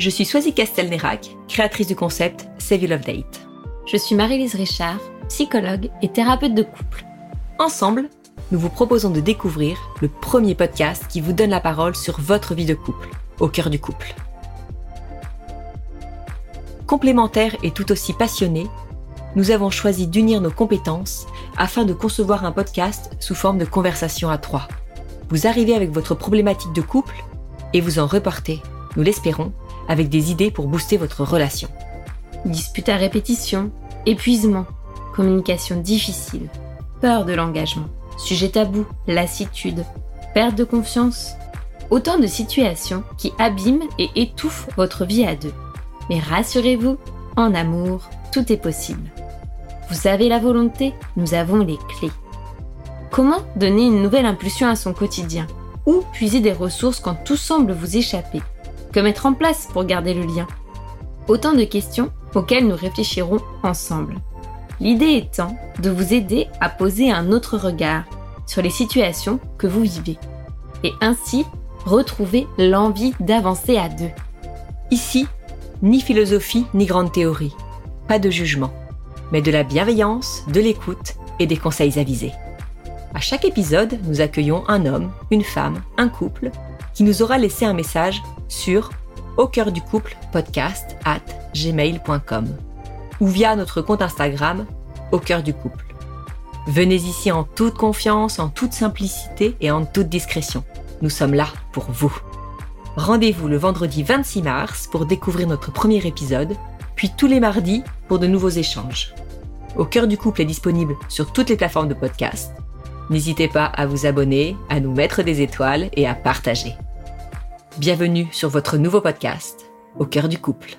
Je suis Swazi Castelnerac, créatrice du concept Save Your Love Date. Je suis Marie-Lise Richard, psychologue et thérapeute de couple. Ensemble, nous vous proposons de découvrir le premier podcast qui vous donne la parole sur votre vie de couple, au cœur du couple. Complémentaires et tout aussi passionnés, nous avons choisi d'unir nos compétences afin de concevoir un podcast sous forme de conversation à trois. Vous arrivez avec votre problématique de couple et vous en reportez, nous l'espérons, avec des idées pour booster votre relation. Dispute à répétition, épuisement, communication difficile, peur de l'engagement, sujet tabou, lassitude, perte de confiance. Autant de situations qui abîment et étouffent votre vie à deux. Mais rassurez-vous, en amour, tout est possible. Vous avez la volonté, nous avons les clés. Comment donner une nouvelle impulsion à son quotidien? Où puiser des ressources quand tout semble vous échapper? Que mettre en place pour garder le lien Autant de questions auxquelles nous réfléchirons ensemble. L'idée étant de vous aider à poser un autre regard sur les situations que vous vivez et ainsi retrouver l'envie d'avancer à deux. Ici, ni philosophie ni grande théorie, pas de jugement, mais de la bienveillance, de l'écoute et des conseils avisés. À chaque épisode, nous accueillons un homme, une femme, un couple qui nous aura laissé un message sur au cœur du couple podcast at gmail.com ou via notre compte Instagram au cœur du couple. Venez ici en toute confiance, en toute simplicité et en toute discrétion. Nous sommes là pour vous. Rendez-vous le vendredi 26 mars pour découvrir notre premier épisode, puis tous les mardis pour de nouveaux échanges. Au cœur du couple est disponible sur toutes les plateformes de podcast. N'hésitez pas à vous abonner, à nous mettre des étoiles et à partager. Bienvenue sur votre nouveau podcast, Au cœur du couple.